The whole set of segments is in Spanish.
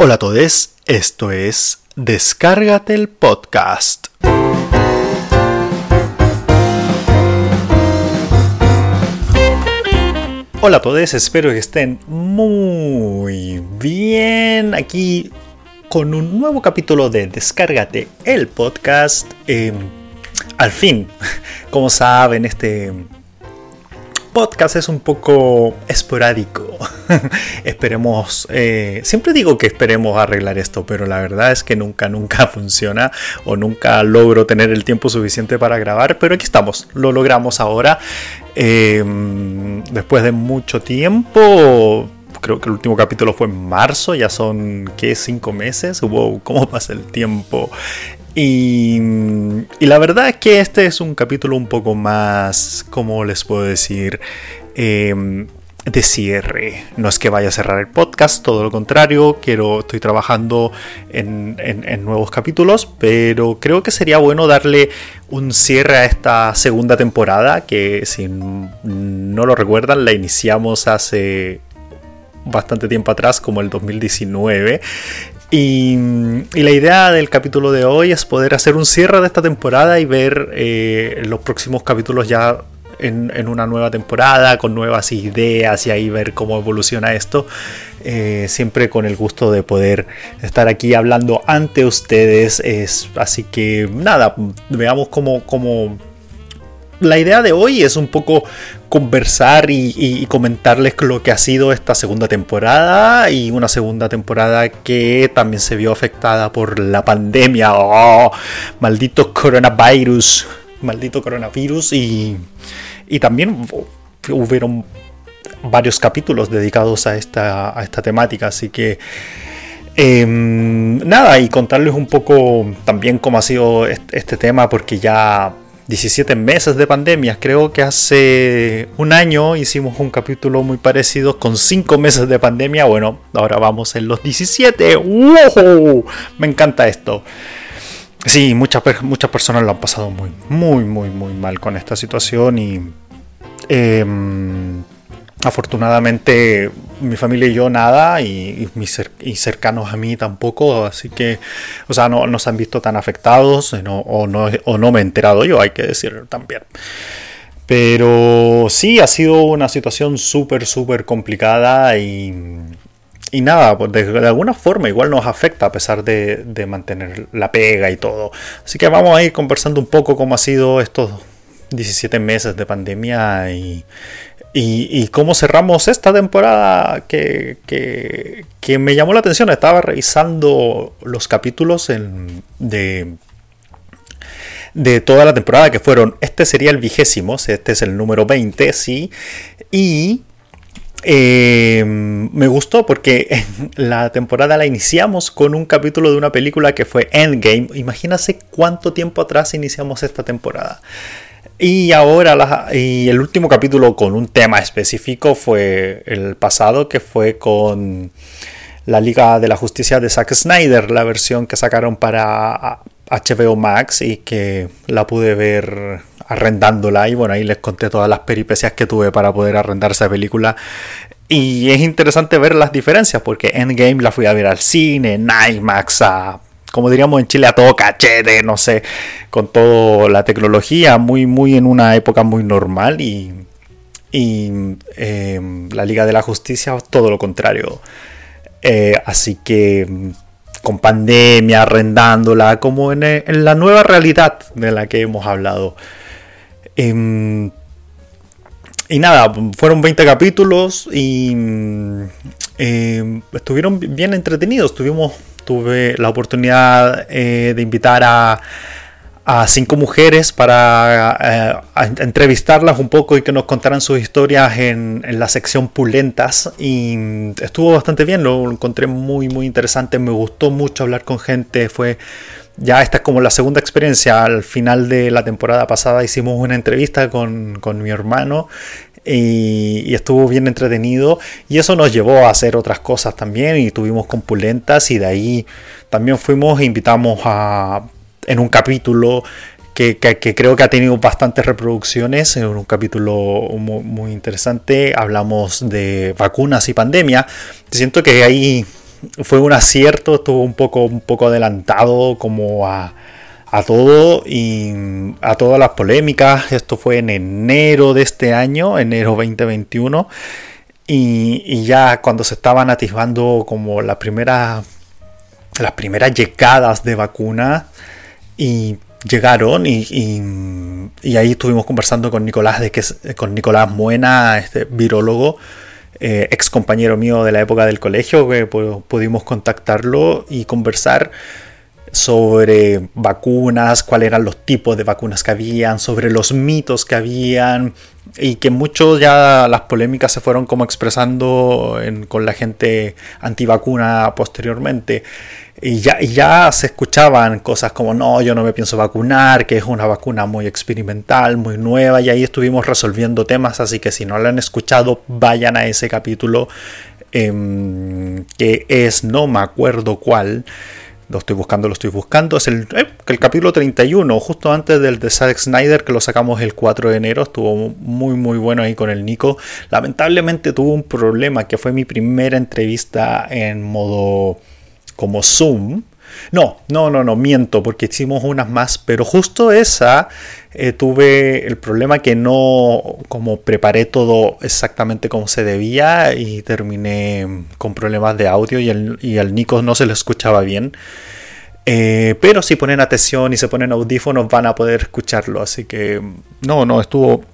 Hola a todos, esto es Descárgate el podcast. Hola a todos, espero que estén muy bien aquí con un nuevo capítulo de Descárgate el podcast. Em, al fin, como saben, este podcast es un poco esporádico. esperemos, eh, siempre digo que esperemos arreglar esto, pero la verdad es que nunca, nunca funciona o nunca logro tener el tiempo suficiente para grabar, pero aquí estamos, lo logramos ahora. Em, después de mucho tiempo, creo que el último capítulo fue en marzo, ya son, ¿qué? Cinco meses. Wow, ¿cómo pasa el tiempo? Y, la verdad es que este es un capítulo un poco más, ¿cómo les puedo decir? Em, de cierre. No es que vaya a cerrar el podcast, todo lo contrario, quiero, estoy trabajando en, nuevos capítulos, pero creo que sería bueno darle un cierre a esta segunda temporada, que si no lo recuerdan, la iniciamos hace bastante tiempo atrás, como el 2019. Y, la idea del capítulo de hoy es poder hacer un cierre de esta temporada y ver eh, los próximos capítulos ya en, una nueva temporada, con nuevas ideas y ahí ver cómo evoluciona esto. Eh, siempre con el gusto de poder estar aquí hablando ante ustedes. Es, así que nada, veamos cómo, cómo la idea de hoy es un poco conversar y, comentarles lo que ha sido esta segunda temporada y una segunda temporada que también se vio afectada por la pandemia. ¡Oh! Maldito coronavirus. Maldito coronavirus y, y también hubieron varios capítulos dedicados a esta, a esta temática. Así que... Em, nada, y contarles un poco también cómo ha sido este tema, porque ya 17 meses de pandemia. Creo que hace un año hicimos un capítulo muy parecido con 5 meses de pandemia. Bueno, ahora vamos en los 17. ¡Wow! Me encanta esto. Sí, muchas, muchas personas lo han pasado muy, muy, muy, muy mal con esta situación y... Em, afortunadamente mi familia y yo nada y, mis cercanos a mí tampoco, así que, o sea, no nos han visto tan afectados o, no, o no me he enterado yo, hay que decirlo también. Pero sí, ha sido una situación súper, súper complicada y, y nada, pues de, alguna forma igual nos afecta a pesar de, de mantener la pega y todo. Así que vamos a ir conversando un poco cómo ha sido estos 17 meses de pandemia y, y, cómo cerramos esta temporada que, que, me llamó la atención. Estaba revisando los capítulos de, de toda la temporada que fueron. Este sería el vigésimo, este es el número 20, sí. Y eh, me gustó porque la temporada la iniciamos con un capítulo de una película que fue Endgame. Imagínate cuánto tiempo atrás iniciamos esta temporada. Y ahora y el último capítulo con un tema específico fue el pasado, que fue con la Liga de la Justicia de Zack Snyder, la versión que sacaron para HBO Max y que la pude ver arrendándola y bueno, ahí les conté todas las peripecias que tuve para poder arrendar esa película. Y es interesante ver las diferencias porque Endgame la fui a ver al cine, en IMAX, a como diríamos en Chile, a todo cachete, no sé, con toda la tecnología, muy, muy en una época muy normal y, y em, la Liga de la Justicia todo lo contrario. Eh, así que con pandemia, arrendándola, como en, en, la nueva realidad de la que hemos hablado. Em, y nada, fueron 20 capítulos y em, estuvieron bien entretenidos. Tuvimos tuve la oportunidad eh, de invitar a, cinco mujeres para eh, entrevistarlas un poco y que nos contaran sus historias en, la sección Pulentas. Y estuvo bastante bien, lo encontré muy, muy interesante. Me gustó mucho hablar con gente. Fue ya esta es como la segunda experiencia. Al final de la temporada pasada hicimos una entrevista con, con mi hermano y, estuvo bien entretenido y eso nos llevó a hacer otras cosas también y tuvimos compulentas y de ahí también fuimos e invitamos a en un capítulo que, creo que ha tenido bastantes reproducciones, en un capítulo muy, interesante hablamos de vacunas y pandemia. Siento que ahí fue un acierto, estuvo un poco, un poco adelantado como a, a todo y a todas las polémicas. Esto fue en enero de este año, enero 2021. Y, ya cuando se estaban atisbando como las primeras las primeras llegadas de vacunas y llegaron y, y, ahí estuvimos conversando con Nicolás de que con Nicolás Muena, este virólogo, eh, ex compañero mío de la época del colegio, que pudimos contactarlo y conversar sobre vacunas, cuáles eran los tipos de vacunas que habían, sobre los mitos que habían y que mucho ya las polémicas se fueron como expresando con la gente antivacuna posteriormente. Y ya, ya se escuchaban cosas como no, yo no me pienso vacunar, que es una vacuna muy experimental, muy nueva, y ahí estuvimos resolviendo temas, así que si no lo han escuchado, vayan a ese capítulo em, que es, no me acuerdo cuál, lo estoy buscando, lo estoy buscando. Es el, eh, el capítulo 31, justo antes del de Zack Snyder, que lo sacamos el 4 de enero. Estuvo muy, muy bueno ahí con el Nico. Lamentablemente tuvo un problema, que fue mi primera entrevista en modo como Zoom. No, no, no, no, miento, porque hicimos unas más, pero justo esa eh, tuve el problema que no como preparé todo exactamente como se debía y terminé con problemas de audio y, el, y al Nico no se le escuchaba bien. Eh, pero si ponen atención y se ponen audífonos van a poder escucharlo, así que no, no, estuvo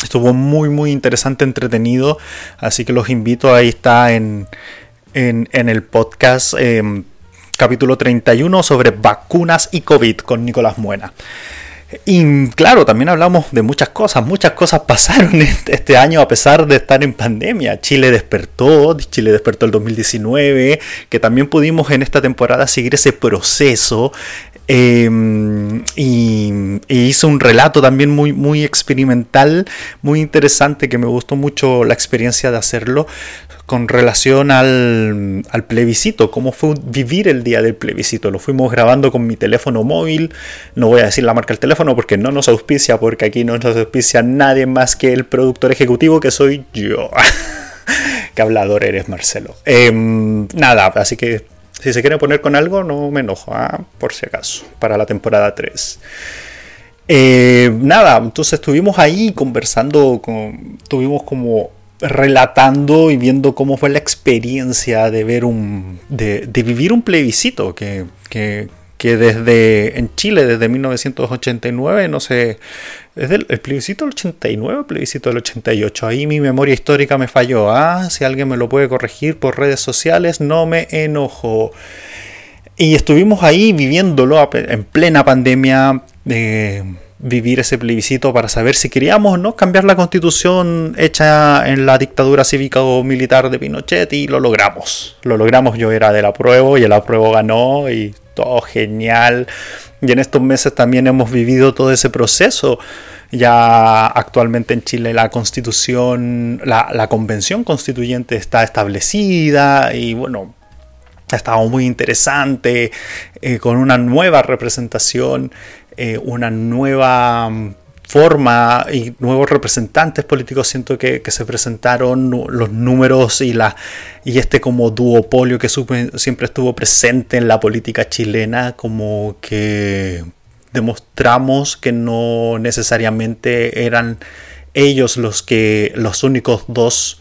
estuvo muy muy interesante, entretenido, así que los invito, ahí está en, en, el podcast. Em, capítulo 31 sobre vacunas y COVID con Nicolás Muena. Y claro, también hablamos de muchas cosas, muchas cosas pasaron este, este año a pesar de estar en pandemia. Chile despertó, Chile despertó el 2019, que también pudimos en esta temporada seguir ese proceso. Em, y, hizo un relato también muy, muy experimental, muy interesante, que me gustó mucho la experiencia de hacerlo con relación al, plebiscito, cómo fue vivir el día del plebiscito. Lo fuimos grabando con mi teléfono móvil, no voy a decir la marca del teléfono porque no nos auspicia, porque aquí no nos auspicia nadie más que el productor ejecutivo que soy yo. Qué hablador eres, Marcelo. Em, nada, así que si se quiere poner con algo, no me enojo, ¿ah? por si acaso, para la temporada 3. Eh, nada, entonces estuvimos ahí conversando, con, tuvimos como relatando y viendo cómo fue la experiencia de ver un de, vivir un plebiscito que, que, desde en Chile desde 1989 no sé desde el, plebiscito del 89 o el plebiscito del 88 ahí mi memoria histórica me falló. Ah si alguien me lo puede corregir por redes sociales no me enojo. Y estuvimos ahí viviéndolo en plena pandemia eh, vivir ese plebiscito para saber si queríamos o no cambiar la constitución hecha en la dictadura cívica o militar de Pinochet y lo logramos. Lo logramos, yo era del apruebo y el apruebo ganó y todo genial. Y en estos meses también hemos vivido todo ese proceso. Ya actualmente en Chile la constitución, la, convención constituyente está establecida y bueno, ha estado muy interesante, eh, con una nueva representación eh, una nueva mm, forma y nuevos representantes políticos siento que, se presentaron los números y la y este como duopolio que siempre estuvo presente en la política chilena como que demostramos que no necesariamente eran ellos los que los únicos dos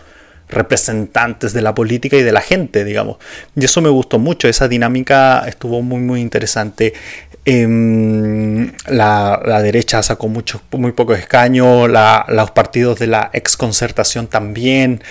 representantes de la política y de la gente, digamos. Y eso me gustó mucho, esa dinámica estuvo muy, muy interesante. Em, la, derecha sacó muchos, muy pocos escaños, los partidos de la exconcertación también,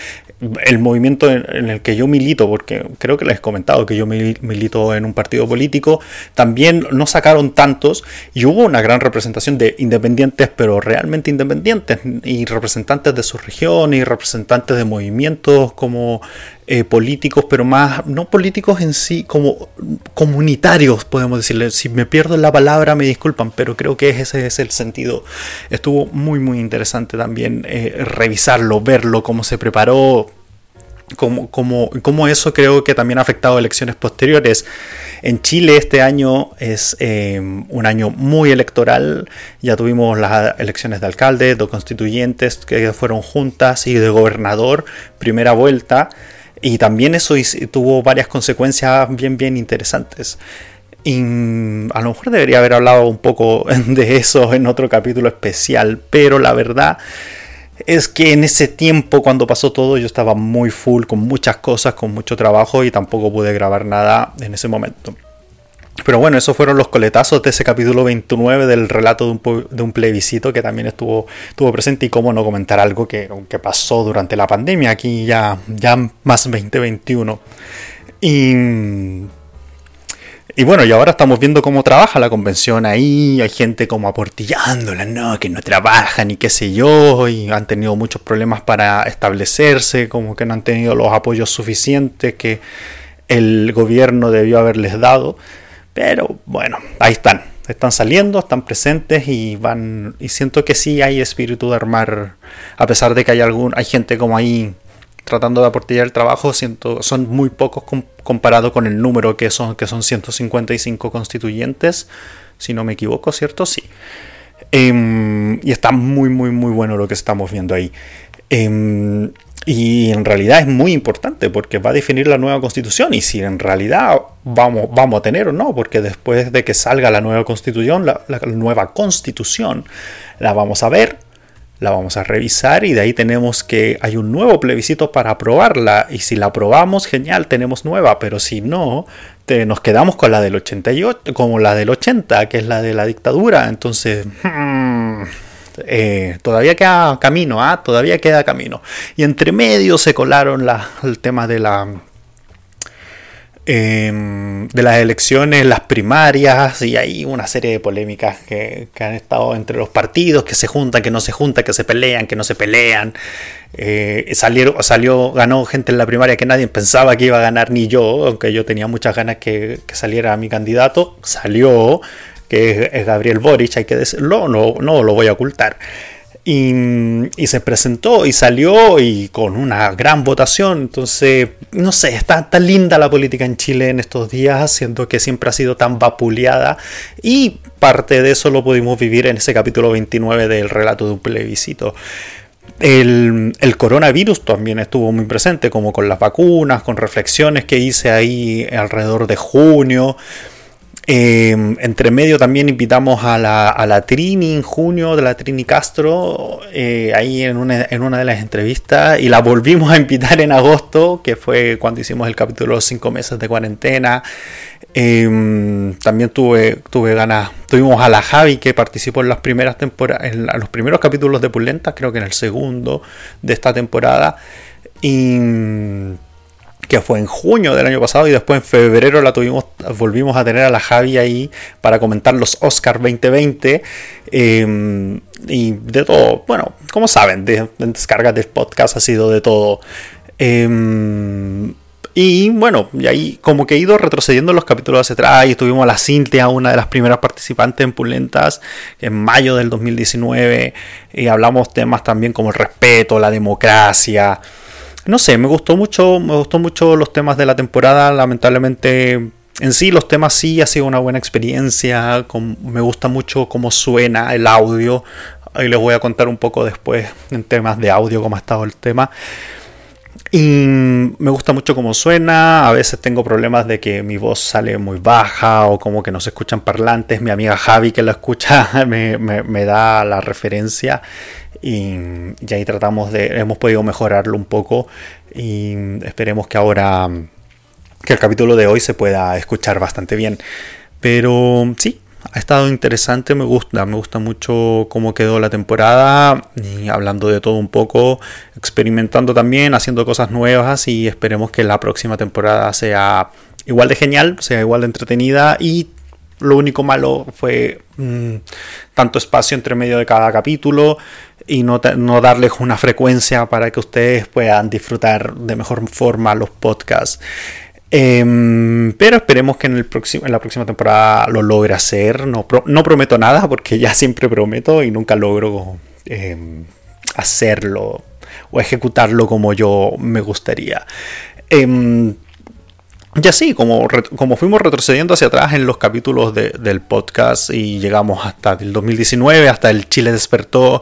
el movimiento en, el que yo milito, porque creo que les he comentado que yo milito en un partido político, también no sacaron tantos y hubo una gran representación de independientes, pero realmente independientes, y representantes de su región y representantes de movimientos como eh, políticos, pero más, no políticos en sí, como comunitarios, podemos decirle. Si me pierdo la palabra, me disculpan, pero creo que ese es el sentido. Estuvo muy, muy interesante también eh, revisarlo, verlo, cómo se preparó. Como, como, como, eso creo que también ha afectado elecciones posteriores. En Chile este año es eh, un año muy electoral. Ya tuvimos las elecciones de alcalde, de constituyentes que fueron juntas y de gobernador, primera vuelta. Y también eso tuvo varias consecuencias bien, bien interesantes. Y a lo mejor debería haber hablado un poco de eso en otro capítulo especial, pero la verdad es que en ese tiempo cuando pasó todo yo estaba muy full con muchas cosas, con mucho trabajo y tampoco pude grabar nada en ese momento. Pero bueno, esos fueron los coletazos de ese capítulo 29 del relato de un, de un plebiscito que también estuvo, estuvo presente y cómo no comentar algo que, que pasó durante la pandemia, aquí ya, ya más 2021. Y y bueno, y ahora estamos viendo cómo trabaja la convención ahí, hay gente como aportillándola, no, que no trabajan y qué sé yo, y han tenido muchos problemas para establecerse, como que no han tenido los apoyos suficientes que el gobierno debió haberles dado. Pero bueno, ahí están, están saliendo, están presentes y van y siento que sí hay espíritu de armar, a pesar de que hay algún hay gente como ahí tratando de aportillar el trabajo, siento, son muy pocos comparado con el número que son, que son 155 constituyentes, si no me equivoco, ¿cierto? Sí. Em, y está muy, muy, muy bueno lo que estamos viendo ahí. Em, y en realidad es muy importante porque va a definir la nueva constitución y si en realidad vamos, vamos a tener o no, porque después de que salga la nueva constitución, la nueva constitución, la vamos a ver la vamos a revisar y de ahí tenemos que hay un nuevo plebiscito para aprobarla. Y si la aprobamos genial tenemos nueva pero si no nos quedamos con la del 88 como la del 80 que es la de la dictadura. Entonces hmm, eh, todavía queda camino ¿ah? todavía queda camino y entre medio se colaron el tema de la Em, de las elecciones, las primarias y hay una serie de polémicas que, han estado entre los partidos, que se juntan, que no se juntan, que se pelean, que no se pelean. Eh, salieron, salió, ganó gente en la primaria que nadie pensaba que iba a ganar, ni yo, aunque yo tenía muchas ganas que, saliera mi candidato, salió, que es, Gabriel Boric, hay que decirlo, no, no lo voy a ocultar. Y, se presentó y salió y con una gran votación. Entonces, no sé, está tan linda la política en Chile en estos días, siendo que siempre ha sido tan vapuleada. Y parte de eso lo pudimos vivir en ese capítulo 29 del relato de un plebiscito. El, el, coronavirus también estuvo muy presente, como con las vacunas, con reflexiones que hice ahí alrededor de junio. Eh, entre medio también invitamos a la, a la, Trini en junio, de la Trini Castro, eh, ahí en una, en una, de las entrevistas, y la volvimos a invitar en agosto, que fue cuando hicimos el capítulo Los cinco meses de cuarentena. Eh, también tuve, tuve ganas, tuvimos a la Javi que participó en las primeras temporadas, en los primeros capítulos de Pulenta, creo que en el segundo de esta temporada. Y que fue en junio del año pasado y después en febrero la tuvimos, volvimos a tener a la Javi ahí para comentar los Oscars 2020 em, y de todo, bueno, como saben, de, descargas del podcast ha sido de todo. Em, y bueno, y ahí como que he ido retrocediendo los capítulos hacia atrás y tuvimos a la Cintia, una de las primeras participantes en Pulentas, en mayo del 2019, y hablamos temas también como el respeto, la democracia, no sé, me gustó mucho, me gustó mucho los temas de la temporada. Lamentablemente, en sí, los temas sí ha sido una buena experiencia. me gusta mucho cómo suena el audio. Ahí les voy a contar un poco después en temas de audio cómo ha estado el tema. Y me gusta mucho cómo suena. A veces tengo problemas de que mi voz sale muy baja o como que no se escuchan parlantes. Mi amiga Javi, que la escucha, me, me da la referencia y, ahí tratamos de, hemos podido mejorarlo un poco y esperemos que ahora, que el capítulo de hoy se pueda escuchar bastante bien. Pero sí, ha estado interesante, me gusta, me gusta mucho cómo quedó la temporada hablando de todo un poco, experimentando también, haciendo cosas nuevas y esperemos que la próxima temporada sea igual de genial, sea igual de entretenida y lo único malo fue mm, tanto espacio entre medio de cada capítulo y no, no, darles una frecuencia para que ustedes puedan disfrutar de mejor forma los podcasts. Em, pero esperemos que en, el próximo, en la próxima temporada lo logre hacer. No, no prometo nada porque ya siempre prometo y nunca logro em, hacerlo o ejecutarlo como yo me gustaría. Em, y así, como, como fuimos retrocediendo hacia atrás en los capítulos del podcast y llegamos hasta el 2019, hasta el Chile despertó,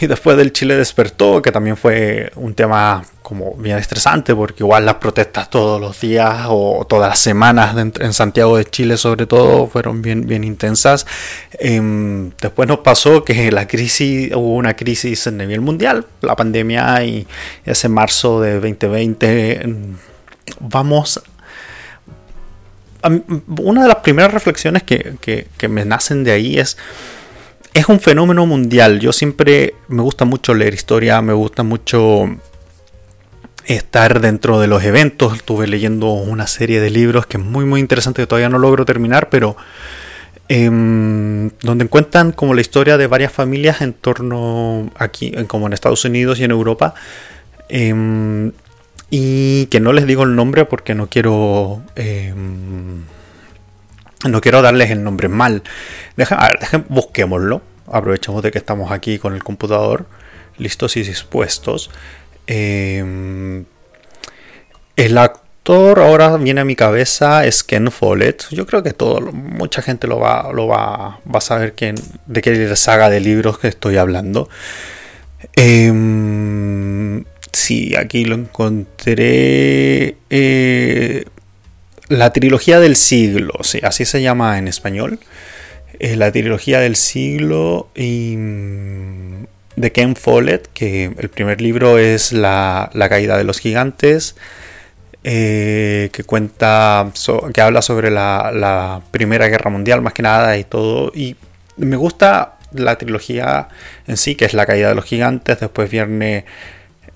y después del Chile despertó, que también fue un tema como bien estresante, porque igual las protestas todos los días o todas las semanas en Santiago de Chile sobre todo fueron bien, bien intensas. Em, después nos pasó que la crisis, hubo una crisis a nivel mundial, la pandemia, y ese marzo de 2020 em, vamos una de las primeras reflexiones que, me nacen de ahí es, es un fenómeno mundial. Yo siempre me gusta mucho leer historia, me gusta mucho estar dentro de los eventos. Estuve leyendo una serie de libros que es muy muy interesante que todavía no logro terminar, pero em, donde encuentran como la historia de varias familias en torno aquí, como en Estados Unidos y en Europa. Em, y que no les digo el nombre porque no quiero em, no quiero darles el nombre mal. Deja, a ver, busquémoslo. Aprovechemos de que estamos aquí con el computador listos y dispuestos. Em, el actor ahora viene a mi cabeza es Ken Follett. Yo creo que todo mucha gente lo va lo va, va a saber de qué saga de libros que estoy hablando. Eh, Sí, aquí lo encontré. Eh, la trilogía del siglo, sí, así se llama en español. Eh, la trilogía del siglo y, mm, de Ken Follett, que el primer libro es La, caída de los gigantes, eh, que cuenta, que habla sobre la, la, Primera Guerra Mundial más que nada y todo. Y me gusta la trilogía en sí, que es La caída de los gigantes, después viene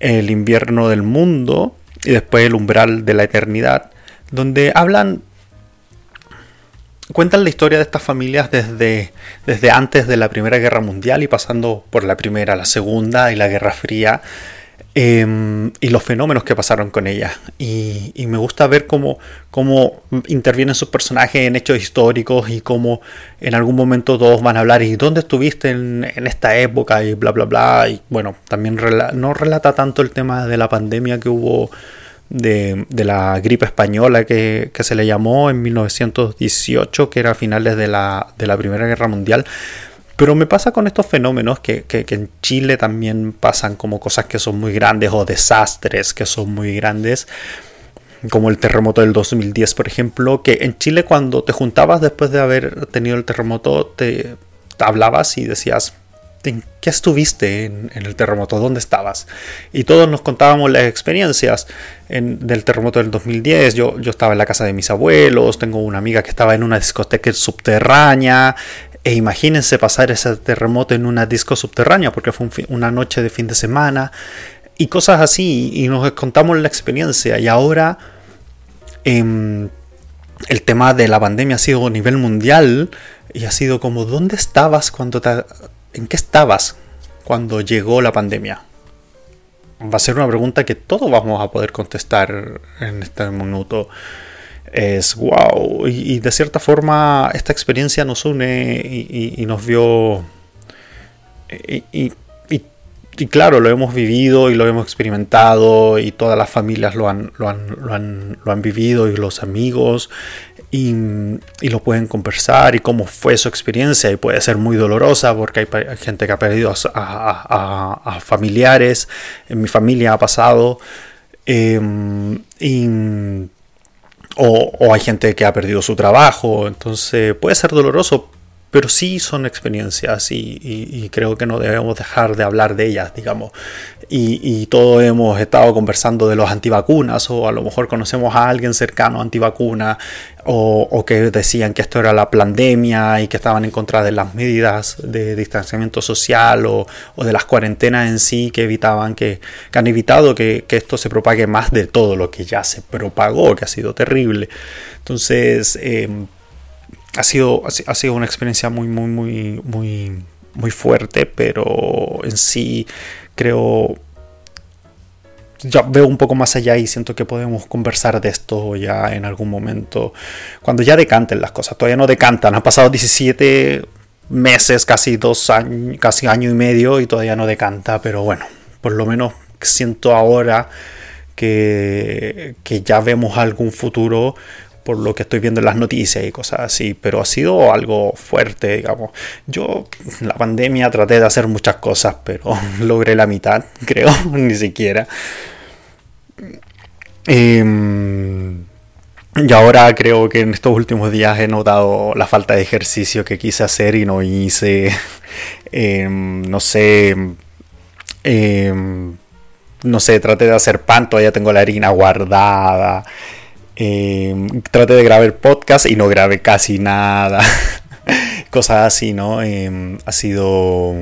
el invierno del mundo y después el umbral de la eternidad, donde hablan, cuentan la historia de estas familias desde, desde antes de la Primera Guerra Mundial y pasando por la Primera, la Segunda y la Guerra Fría, Em, y los fenómenos que pasaron con ella. Y, me gusta ver cómo, cómo, intervienen sus personajes en hechos históricos y cómo en algún momento todos van a hablar y dónde estuviste en, esta época y bla, bla, bla. Y bueno, también no relata tanto el tema de la pandemia que hubo de, la gripe española que, que, se le llamó en 1918, que era a finales de la, de la Primera Guerra Mundial pero me pasa con estos fenómenos que, en Chile también pasan como cosas que son muy grandes o desastres que son muy grandes como el terremoto del 2010, por ejemplo, que en Chile cuando te juntabas después de haber tenido el terremoto, te, hablabas y decías, ¿en qué estuviste en, el terremoto? ¿Dónde estabas? Y todos nos contábamos las experiencias del terremoto del 2010. Yo, yo estaba en la casa de mis abuelos, tengo una amiga que estaba en una discoteca subterránea, e imagínense pasar ese terremoto en una disco subterránea, porque fue una noche de fin de semana y cosas así, y nos contamos la experiencia. Y ahora em, el tema de la pandemia ha sido a nivel mundial y ha sido como, ¿dónde estabas cuando te, ¿En qué estabas cuando llegó la pandemia? Va a ser una pregunta que todos vamos a poder contestar en este minuto es wow. Y, de cierta forma esta experiencia nos une y, nos vio... Y, claro, lo hemos vivido y lo hemos experimentado y todas las familias lo han, lo han, lo han, lo han vivido y los amigos y, lo pueden conversar y cómo fue su experiencia y puede ser muy dolorosa porque hay, gente que ha perdido a, familiares, en mi familia ha pasado. Y o, hay gente que ha perdido su trabajo, entonces puede ser doloroso, pero sí son experiencias y, creo que no debemos dejar de hablar de ellas, digamos. Y, todos hemos estado conversando de los antivacunas o a lo mejor conocemos a alguien cercano antivacuna o, o que decían que esto era la pandemia y que estaban en contra de las medidas de distanciamiento social o, de las cuarentenas en sí que evitaban que, han evitado que, esto se propague más de todo lo que ya se propagó, que ha sido terrible. Entonces, em, ha sido, ha sido una experiencia muy, muy, muy, muy, muy fuerte, pero en sí creo ya veo un poco más allá y siento que podemos conversar de esto ya en algún momento, cuando ya decanten las cosas. Todavía no decantan, han pasado 17 meses, casi dos años, casi año y medio y todavía no decanta, pero bueno, por lo menos siento ahora que, que ya vemos algún futuro por lo que estoy viendo en las noticias y cosas así, pero ha sido algo fuerte, digamos. Yo la pandemia traté de hacer muchas cosas, pero logré la mitad, creo, ni siquiera. Em, y ahora creo que en estos últimos días he notado la falta de ejercicio que quise hacer y no hice. Em, no sé. Em, no sé, traté de hacer pan, todavía tengo la harina guardada. Traté de grabar podcast y no grabé casi nada. Cosas así, ¿no? ha sido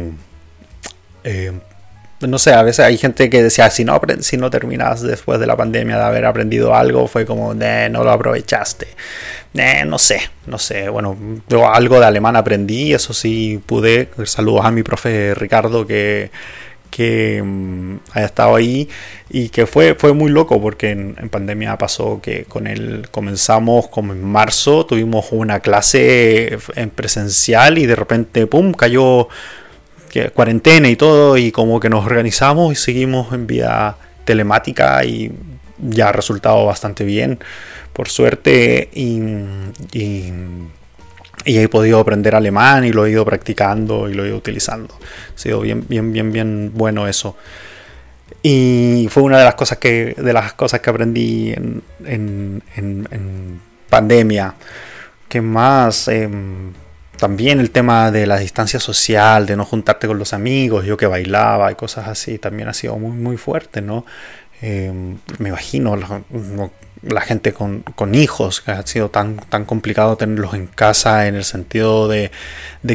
no sé, a veces hay gente que decía, si no, si no terminas después de la pandemia de haber aprendido algo, fue como, no lo aprovechaste. no sé, no sé. Bueno, yo algo de alemán aprendí, eso sí pude. Saludos a mi profe Ricardo que, que mm, haya estado ahí y que fue, fue muy loco porque en, pandemia pasó que con él comenzamos como en marzo, tuvimos una clase en presencial y de repente, ¡pum!, cayó cuarentena y todo, y como que nos organizamos y seguimos en vía telemática y ya ha resultado bastante bien, por suerte, y, he podido aprender alemán y lo he ido practicando y lo he ido utilizando. Ha sido bien, bien, bien, bien bueno eso. Y fue una de las cosas que, de las cosas que aprendí en, en, en, pandemia. que más? Em, también el tema de la distancia social, de no juntarte con los amigos, yo que bailaba y cosas así, también ha sido muy, muy fuerte, ¿no? Em, me imagino la, gente con, hijos, que ha sido tan, tan complicado tenerlos en casa en el sentido de,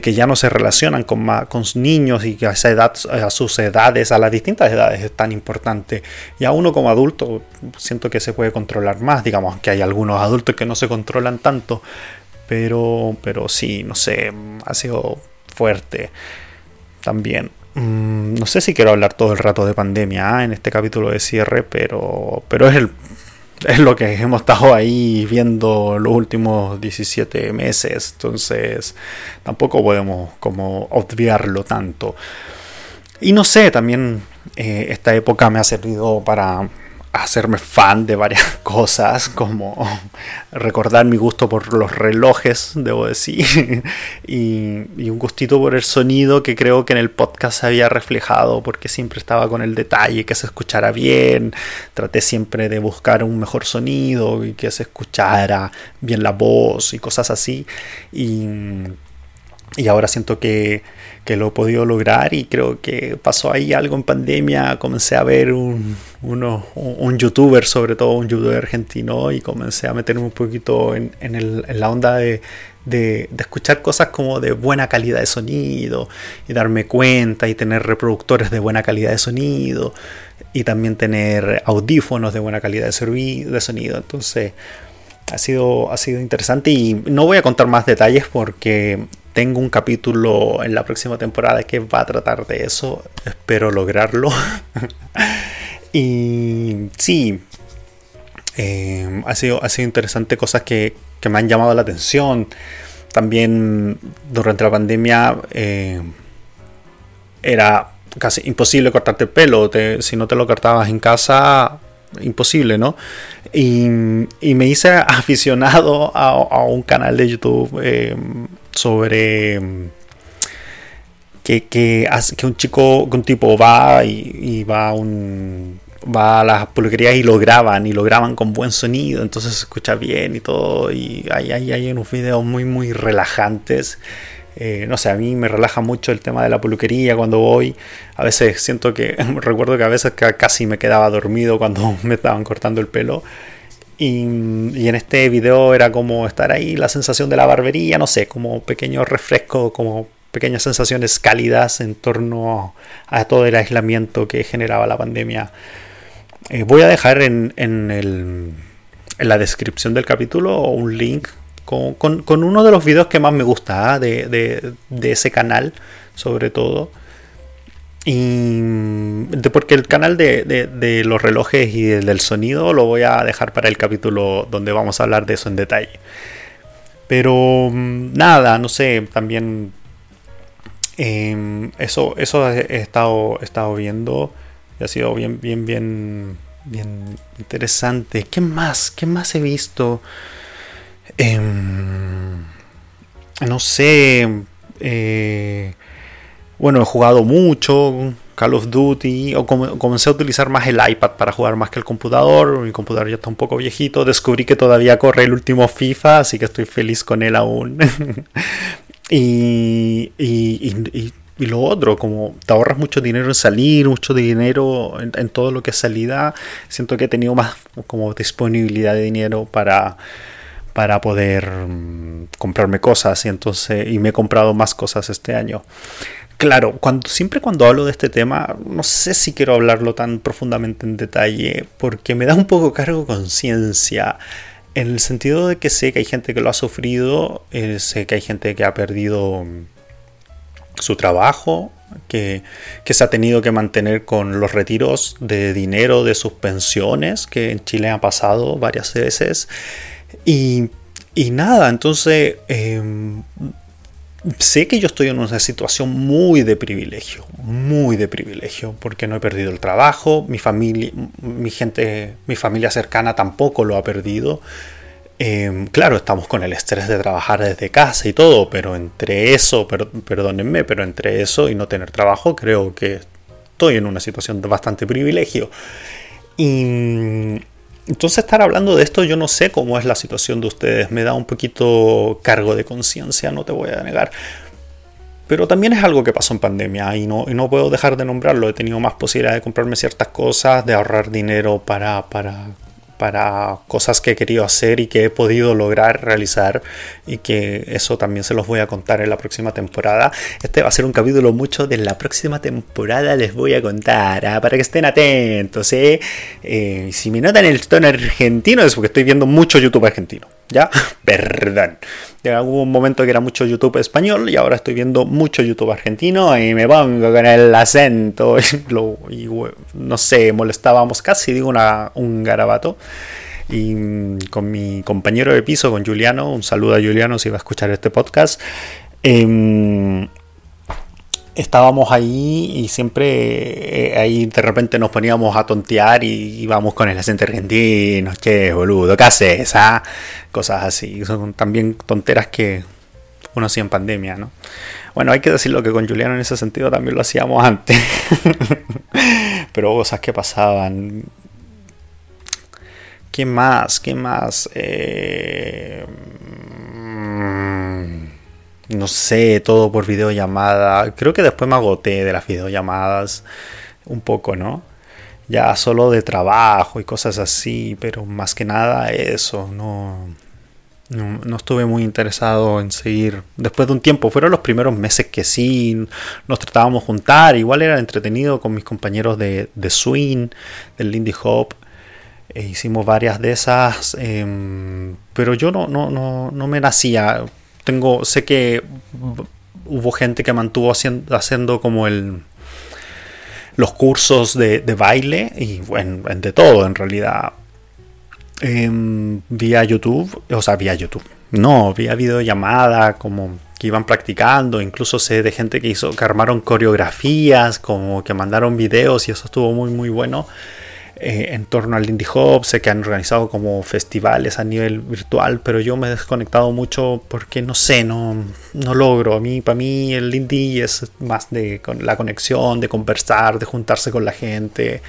que ya no se relacionan con, con niños y que a esa edad, a sus edades, a las distintas edades es tan importante. Y a uno como adulto siento que se puede controlar más, digamos que hay algunos adultos que no se controlan tanto, pero, pero sí, no sé, ha sido fuerte también. Mm, no sé si quiero hablar todo el rato de pandemia ¿ah? en este capítulo de cierre, pero, pero es, el, es lo que hemos estado ahí viendo los últimos 17 meses. Entonces tampoco podemos como obviarlo tanto. Y no sé, también eh, esta época me ha servido para hacerme fan de varias cosas, como recordar mi gusto por los relojes, debo decir, y, un gustito por el sonido que creo que en el podcast se había reflejado, porque siempre estaba con el detalle que se escuchara bien, traté siempre de buscar un mejor sonido y que se escuchara bien la voz y cosas así, y, y ahora siento que que lo he podido lograr y creo que pasó ahí algo en pandemia, comencé a ver un, uno, un youtuber, sobre todo un youtuber argentino, y comencé a meterme un poquito en, en, el, en la onda de, de, escuchar cosas como de buena calidad de sonido y darme cuenta y tener reproductores de buena calidad de sonido y también tener audífonos de buena calidad de, de sonido. Entonces ha sido, ha sido interesante y no voy a contar más detalles porque tengo un capítulo en la próxima temporada que va a tratar de eso. Espero lograrlo. y sí, eh, ha, sido, ha sido interesante cosas que, me han llamado la atención. También durante la pandemia eh, era casi imposible cortarte el pelo. si no te lo cortabas en casa, imposible, ¿no? Y, me hice aficionado a, un canal de YouTube eh, sobre mm, que, que, que, un chico, un tipo va y, va a un va a las peluquerías y lo graban y lo graban con buen sonido, entonces se escucha bien y todo. Y hay, hay, hay unos videos muy, muy relajantes. Eh, no sé, a mí me relaja mucho el tema de la peluquería cuando voy. A veces siento que, recuerdo que a veces casi me quedaba dormido cuando me estaban cortando el pelo. Y, en este video era como estar ahí, la sensación de la barbería, no sé, como pequeño refresco, como pequeñas sensaciones cálidas en torno a, todo el aislamiento que generaba la pandemia. Eh, voy a dejar en, en, el, en, la descripción del capítulo un link con, con, uno de los videos que más me gusta ¿ah? de, de, de ese canal, sobre todo. Y porque el canal de, los relojes y el del sonido lo voy a dejar para el capítulo donde vamos a hablar de eso en detalle. Pero mm, nada, no sé, también em, eso, eso he estado, estado viendo y ha sido bien, bien, bien, bien interesante. ¿Qué más? ¿Qué más he visto? Em, no sé. Eh, bueno, he jugado mucho. Call of Duty, o comencé a utilizar más el iPad para jugar más que el computador. Mi computador ya está un poco viejito. Descubrí que todavía corre el último FIFA, así que estoy feliz con él aún. y, y, lo otro, como te ahorras mucho dinero en salir, mucho dinero en, todo lo que es salida, siento que he tenido más como disponibilidad de dinero para para poder mm, comprarme cosas y entonces y me he comprado más cosas este año Claro, cuando, siempre cuando hablo de este tema, no sé si quiero hablarlo tan profundamente en detalle, porque me da un poco cargo conciencia, en el sentido de que sé que hay gente que lo ha sufrido, eh, sé que hay gente que ha perdido mm, su trabajo, que, se ha tenido que mantener con los retiros de dinero de sus pensiones, que en Chile ha pasado varias veces. Y, nada, entonces em, sé que yo estoy en una situación muy de privilegio, muy de privilegio, porque no he perdido el trabajo, mi familia, mi gente, mi familia cercana tampoco lo ha perdido. Em, claro, estamos con el estrés de trabajar desde casa y todo, pero entre eso, perdónenme, pero entre eso y no tener trabajo, creo que estoy en una situación de bastante privilegio. Y entonces estar hablando de esto, yo no sé cómo es la situación de ustedes, me da un poquito cargo de conciencia, no te voy a negar. Pero también es algo que pasó en pandemia y no, y no puedo dejar de nombrarlo. He tenido más posibilidad de comprarme ciertas cosas, de ahorrar dinero para, para para cosas que he querido hacer y que he podido lograr realizar y que eso también se los voy a contar en la próxima temporada. Este va a ser un capítulo mucho de la próxima temporada les voy a contar, ¿ah? para que estén atentos. ¿eh? ¿eh? si me notan el tono argentino es porque estoy viendo mucho YouTube argentino. ¿Ya? Perdón. Hubo un momento que era mucho YouTube español y ahora estoy viendo mucho YouTube argentino y me pongo con el acento y, no sé, molestábamos casi, digo un garabato. Y mm, con mi compañero de piso, con Juliano, un saludo a Juliano si va a escuchar este podcast. Eh, estábamos ahí y siempre eh, ahí de repente nos poníamos a tontear y íbamos con el acento argentino, che, boludo, ¿qué haces? Ah? Cosas así, son también tonteras que uno hacía en pandemia, ¿no? Bueno, hay que decirlo que con Juliano en ese sentido también lo hacíamos antes, pero cosas que pasaban. ¿Qué más? ¿Qué más? Eh no sé, todo por videollamada. Creo que después me agoté de las videollamadas un poco, ¿no? Ya solo de trabajo y cosas así, pero más que nada eso, no, no, estuve muy interesado en seguir. Después de un tiempo, fueron los primeros meses que sí, nos tratábamos juntar, igual era entretenido con mis compañeros de, de Swing, del Lindy Hop. E hicimos varias de esas, em, pero yo no, no, no, no me nacía tengo, sé que hubo gente que mantuvo haciendo, haciendo como el los cursos de, baile y bueno, de todo en realidad. Em, vía YouTube, o sea, vía YouTube. No, vía videollamada, como que iban practicando. Incluso sé de gente que hizo, que armaron coreografías, como que mandaron videos y eso estuvo muy, muy bueno. Eh, en torno al Indie Hop, sé que han organizado como festivales a nivel virtual, pero yo me he desconectado mucho porque no sé, no, no logro. A mí, para mí el indie es más de la conexión, de conversar, de juntarse con la gente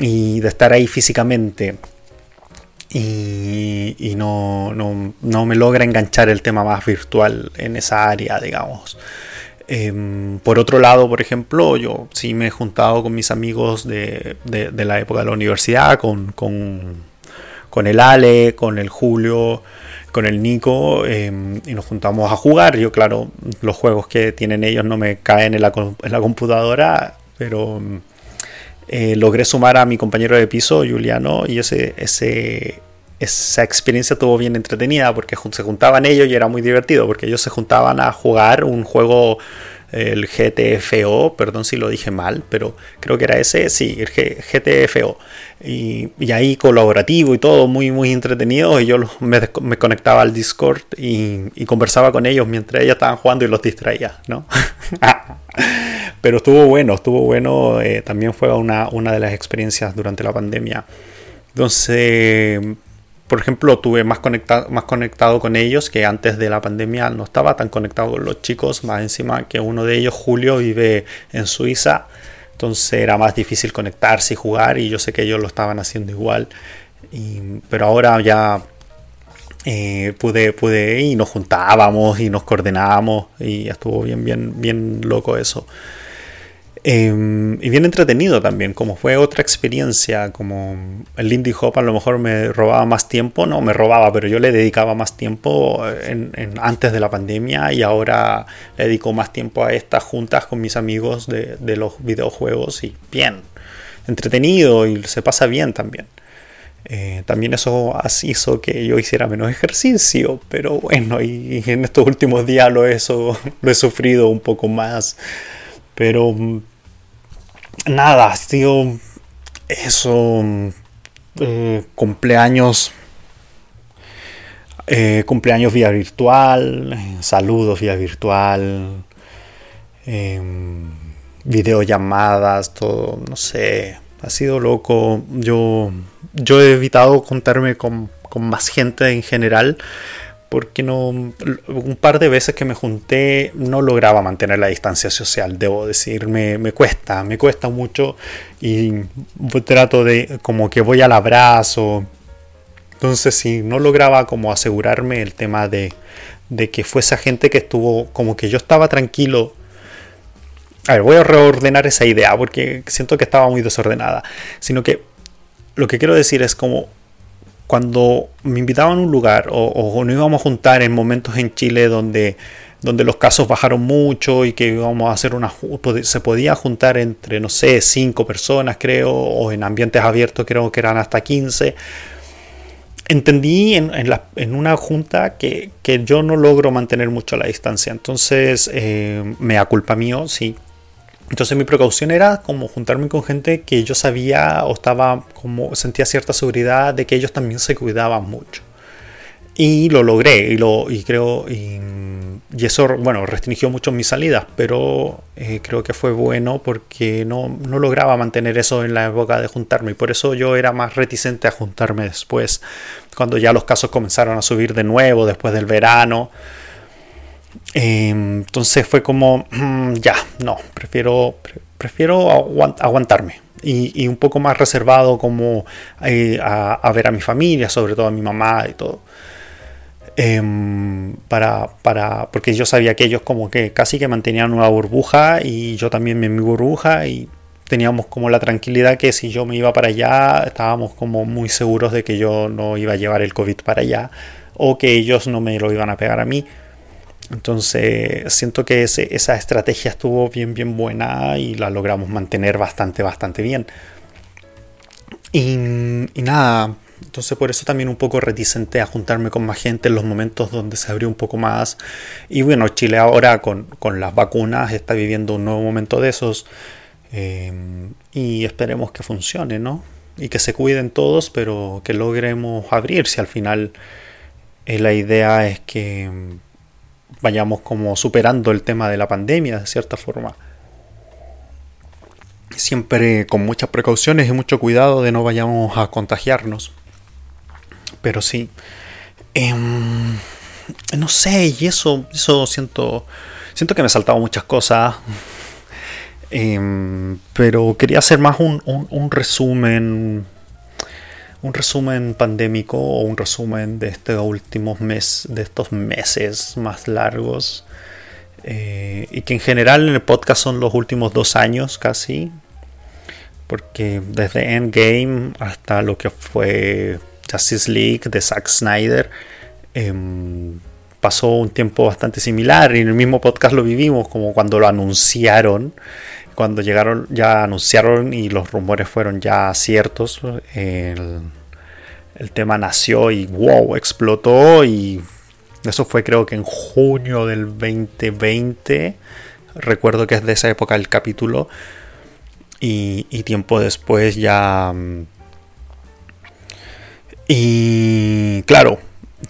y de estar ahí físicamente. Y, y no, no, no me logra enganchar el tema más virtual en esa área, digamos. Em, por otro lado, por ejemplo, yo sí me he juntado con mis amigos de, la época de la universidad, con, el Ale, con el Julio, con el Nico, em, y nos juntamos a jugar. Yo, claro, los juegos que tienen ellos no me caen en la, computadora, pero eh, logré sumar a mi compañero de piso, Juliano, y ese, esa experiencia estuvo bien entretenida porque se juntaban ellos y era muy divertido porque ellos se juntaban a jugar un juego el GTFO, perdón si lo dije mal, pero creo que era ese, sí, el GTFO. Y, ahí colaborativo y todo, muy, muy entretenido. Y yo me, conectaba al Discord y, conversaba con ellos mientras ellos estaban jugando y los distraía, ¿no? pero estuvo bueno, estuvo bueno. Eh, también fue una, una de las experiencias durante la pandemia. Entonces, por ejemplo, tuve más conectado, más conectado con ellos que antes de la pandemia no estaba tan conectado con los chicos, más encima que uno de ellos, Julio, vive en Suiza, entonces era más difícil conectarse y jugar y yo sé que ellos lo estaban haciendo igual, pero ahora ya eh, pude, pude y nos juntábamos y nos coordinábamos y estuvo bien, bien, bien loco eso. Em, y bien entretenido también, como fue otra experiencia, como el Lindy Hop a lo mejor me robaba más tiempo, no me robaba, pero yo le dedicaba más tiempo en, antes de la pandemia y ahora le dedico más tiempo a estas juntas con mis amigos de, los videojuegos y bien, entretenido y se pasa bien también. Eh, también eso hizo que yo hiciera menos ejercicio, pero bueno, y, en estos últimos días lo lo he sufrido un poco más. Pero nada, sido eso, eh, cumpleaños, eh, cumpleaños vía virtual, saludos vía virtual, em, videollamadas, todo, no sé, ha sido loco. Yo, yo he evitado contarme con, con más gente en general porque no un par de veces que me junté no lograba mantener la distancia social, debo decir, me, cuesta, me cuesta mucho y trato de como que voy al abrazo. Entonces si no lograba como asegurarme el tema de, de que fuese gente que estuvo como que yo estaba tranquilo. A ver, voy a reordenar esa idea porque siento que estaba muy desordenada, sino que lo que quiero decir es como cuando me invitaban a un lugar o, nos íbamos a juntar en momentos en Chile donde, donde los casos bajaron mucho y que íbamos a hacer una se podía juntar entre no sé cinco personas creo o en ambientes abiertos creo que eran hasta 15 entendí en, en, una junta que, que, yo no logro mantener mucho la distancia. Entonces eh, me da culpa mío sí entonces mi precaución era como juntarme con gente que yo sabía o estaba como sentía cierta seguridad de que ellos también se cuidaban mucho. Y lo logré y lo y creo y, eso bueno restringió mucho mis salidas, pero eh, creo que fue bueno porque no, no lograba mantener eso en la época de juntarme y por eso yo era más reticente a juntarme después cuando ya los casos comenzaron a subir de nuevo después del verano. Em, entonces fue como, mm, ya, no, prefiero, prefiero aguantarme. Y, un poco más reservado como eh, a, ver a mi familia, sobre todo a mi mamá y todo. Em, para, para, porque yo sabía que ellos como que casi que mantenían una burbuja y yo también mi burbuja y teníamos como la tranquilidad que si yo me iba para allá estábamos como muy seguros de que yo no iba a llevar el COVID para allá o que ellos no me lo iban a pegar a mí entonces siento que esa estrategia estuvo bien, bien buena y la logramos mantener bastante, bastante bien. Y, nada, entonces por eso también un poco reticente a juntarme con más gente en los momentos donde se abrió un poco más. Y bueno, Chile ahora con, las vacunas está viviendo un nuevo momento de esos. Eh, y esperemos que funcione, ¿no? Y que se cuiden todos, pero que logremos abrirse. Al final eh, la idea es que vayamos como superando el tema de la pandemia de cierta forma. Siempre con muchas precauciones y mucho cuidado de no vayamos a contagiarnos. Pero sí. Em, no sé, y eso, eso siento. Siento que me he saltado muchas cosas. Em, pero quería hacer más un, un resumen un resumen pandémico o un resumen de estos últimos meses, de estos meses más largos. Eh, y que en general en el podcast son los últimos dos años casi. Porque desde Endgame hasta lo que fue Justice League de Zack Snyder. Em, pasó un tiempo bastante similar y en el mismo podcast lo vivimos como cuando lo anunciaron cuando llegaron, ya anunciaron y los rumores fueron ya ciertos, el, tema nació y wow, explotó y eso fue creo que en junio del 2020. Recuerdo que es de esa época el capítulo. Y, tiempo después ya... Y claro,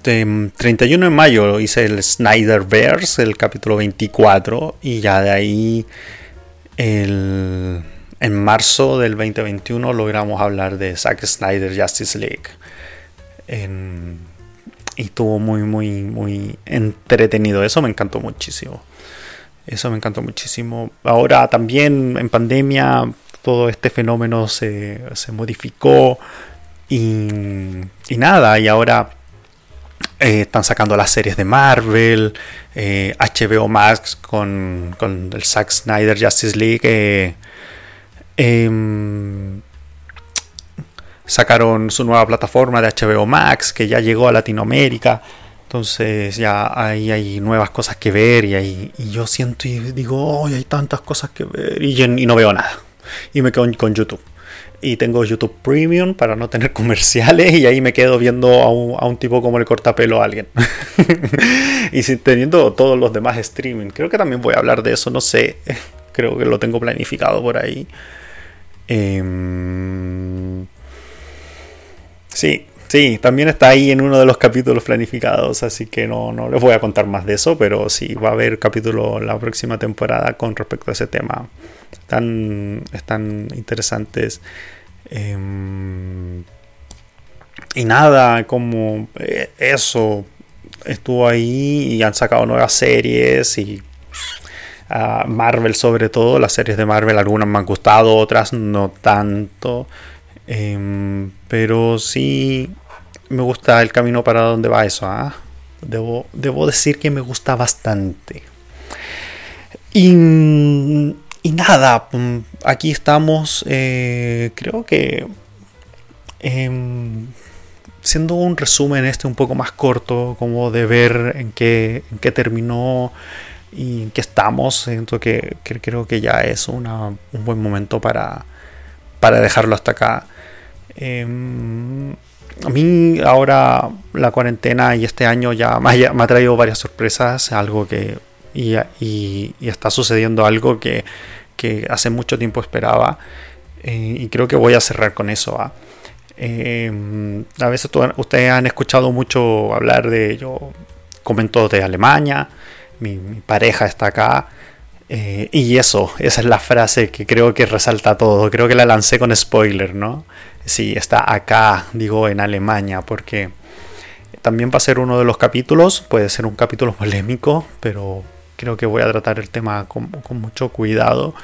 31 de mayo hice el Snyderverse, el capítulo 24. Y ya de ahí en marzo del 2021 logramos hablar de Zack Snyder Justice League. y estuvo muy, muy, muy entretenido. Eso me encantó muchísimo. Eso me encantó muchísimo. Ahora también en pandemia todo este fenómeno se, modificó y, y, nada, y ahora eh, están sacando las series de Marvel, HBO eh, Max con, con, el Zack Snyder Justice League. Eh, em, sacaron su nueva plataforma de HBO Max que ya llegó a Latinoamérica. Entonces ya ahí hay nuevas cosas que ver y, ahí, y yo siento y digo, oh, hay tantas cosas que ver y no veo nada y me quedo con YouTube. Y tengo YouTube Premium para no tener comerciales y ahí me quedo viendo a un, tipo como le corta pelo a alguien. y teniendo todos los demás streaming. Creo que también voy a hablar de eso, no sé. Creo que lo tengo planificado por ahí. Em, sí, sí, también está ahí en uno de los capítulos planificados, así que no, no les voy a contar más de eso, pero sí, va a haber capítulo la próxima temporada con respecto a ese tema están, están interesantes. Em, y nada, como eh, eso estuvo ahí y han sacado nuevas series y uh, Marvel sobre todo, las series de Marvel algunas me han gustado, otras no tanto. Em, pero sí me gusta el camino para donde va eso. ¿ah? Debo, debo decir que me gusta bastante. Y y nada, aquí estamos, eh, creo que em, siendo un resumen este un poco más corto, como de ver en qué, en qué terminó y en qué estamos, siento que, creo que ya es un buen momento para, para dejarlo hasta acá. Em, a mí ahora la cuarentena y este año ya me ha, traído varias sorpresas, algo que... y está sucediendo algo que hace mucho tiempo esperaba eh, y creo que voy a cerrar con eso. ¿ah? Em, a veces ustedes han escuchado mucho hablar de, yo comento de Alemania, mi, pareja está acá. Eh, y eso, esa es la frase que creo que resalta todo. Creo que la lancé con spoiler, ¿no? Sí, está acá, digo en Alemania, porque también va a ser uno de los capítulos. Puede ser un capítulo polémico, pero creo que voy a tratar el tema con, mucho cuidado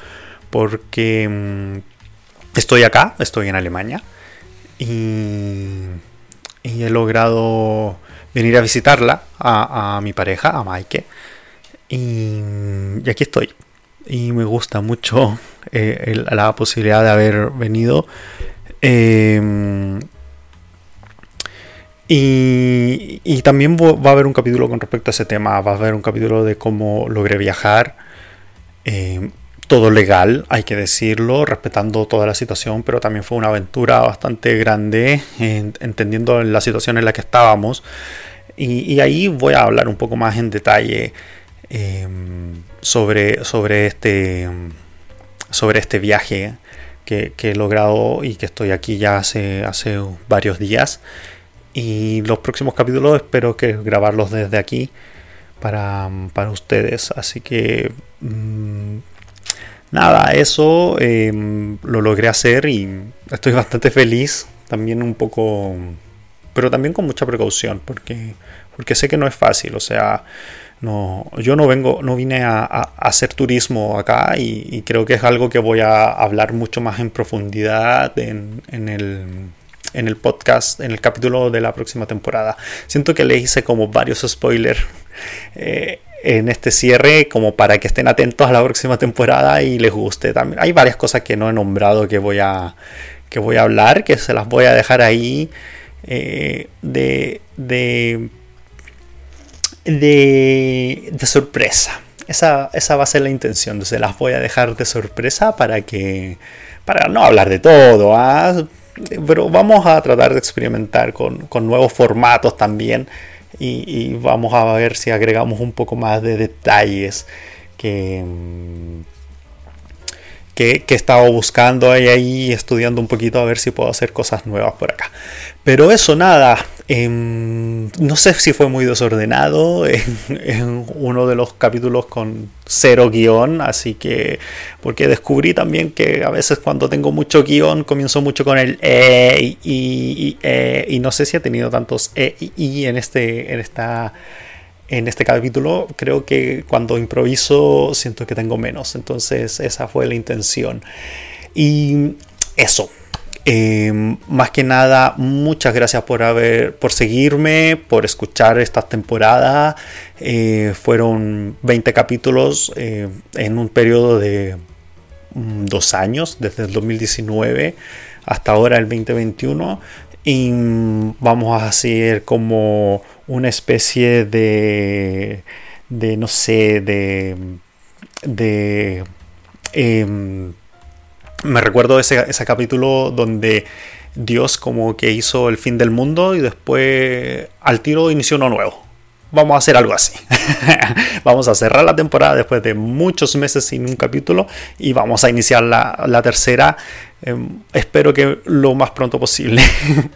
porque mm, estoy acá, estoy en Alemania y, he logrado venir a visitarla a, mi pareja, a Maike. Y, aquí estoy. Y me gusta mucho eh, la posibilidad de haber venido. Eh, y, también va a haber un capítulo con respecto a ese tema, va a haber un capítulo de cómo logré viajar, eh, todo legal, hay que decirlo, respetando toda la situación, pero también fue una aventura bastante grande, entendiendo la situación en la que estábamos. Y, ahí voy a hablar un poco más en detalle em, sobre, sobre, este, sobre este viaje que, que, he logrado y que estoy aquí ya hace, hace varios días. Y los próximos capítulos espero que grabarlos desde aquí para, ustedes. Así que mm, nada, eso em, lo logré hacer y estoy bastante feliz. También un poco, pero también con mucha precaución porque, porque sé que no es fácil. O sea, no, yo no vengo, no vine a, hacer turismo acá y, creo que es algo que voy a hablar mucho más en profundidad en, en el en el podcast, en el capítulo de la próxima temporada. Siento que le hice como varios spoilers eh, en este cierre, como para que estén atentos a la próxima temporada y les guste también. Hay varias cosas que no he nombrado que voy a, que voy a hablar, que se las voy a dejar ahí eh, de, de, de, sorpresa. Esa, esa va a ser la intención, se las voy a dejar de sorpresa para que para no hablar de todo, ¿ah? Pero vamos a tratar de experimentar con, nuevos formatos también y, vamos a ver si agregamos un poco más de detalles que, que, he estado buscando ahí, ahí, estudiando un poquito a ver si puedo hacer cosas nuevas por acá. Pero eso nada, Em, no sé si fue muy desordenado en, uno de los capítulos con cero guion, así que porque descubrí también que a veces cuando tengo mucho guion comienzo mucho con el e y, y, e, y no sé si he tenido tantos e y, y en este en esta en este capítulo creo que cuando improviso siento que tengo menos entonces esa fue la intención y eso Em, más que nada, muchas gracias por haber, por seguirme, por escuchar esta temporada. Eh, fueron 20 capítulos eh, en un periodo de mm, dos años, desde el 2019 hasta ahora el 2021. Y vamos a hacer como una especie de, de no sé, de, de em, me recuerdo ese, ese capítulo donde Dios como que hizo el fin del mundo y después al tiro inició uno nuevo. Vamos a hacer algo así. vamos a cerrar la temporada después de muchos meses sin un capítulo y vamos a iniciar la, tercera. Em, espero que lo más pronto posible.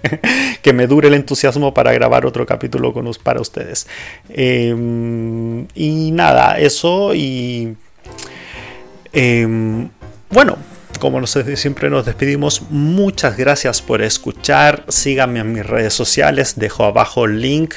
que me dure el entusiasmo para grabar otro capítulo con, para ustedes. Em, y nada, eso y... Em, bueno, como siempre nos despedimos, muchas gracias por escuchar. Síganme en mis redes sociales, dejo abajo el link.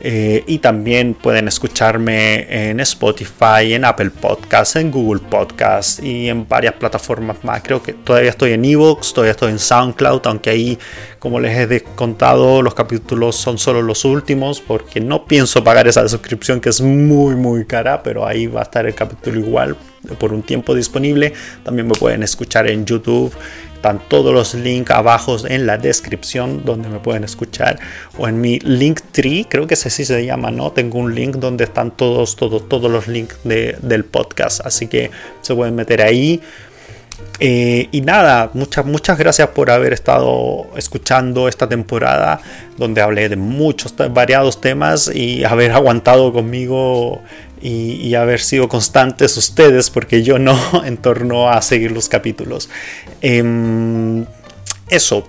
Eh, y también pueden escucharme en Spotify, en Apple Podcasts, en Google Podcasts y en varias plataformas más. Creo que todavía estoy en Evox, todavía estoy en SoundCloud, aunque ahí, como les he contado, los capítulos son solo los últimos porque no pienso pagar esa suscripción que es muy, muy cara, pero ahí va a estar el capítulo igual por un tiempo disponible. También me pueden escuchar en YouTube. Están todos los links abajo en la descripción donde me pueden escuchar. O en mi link tree, creo que ese sí se llama, ¿no? Tengo un link donde están todos, todos, todos los links del podcast. Así que se pueden meter ahí. Eh, y nada, muchas, muchas gracias por haber estado escuchando esta temporada donde hablé de muchos variados temas y haber aguantado conmigo y, haber sido constantes ustedes, porque yo no, en torno a seguir los capítulos. Em, eso.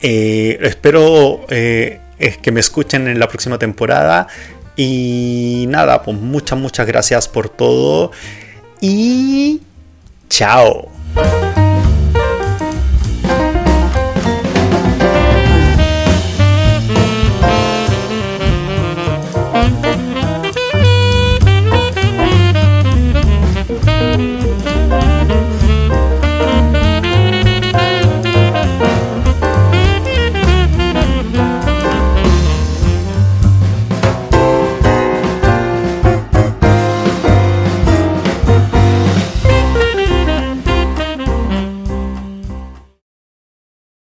Eh, espero eh, que me escuchen en la próxima temporada. Y nada, pues muchas, muchas gracias por todo. Y chao.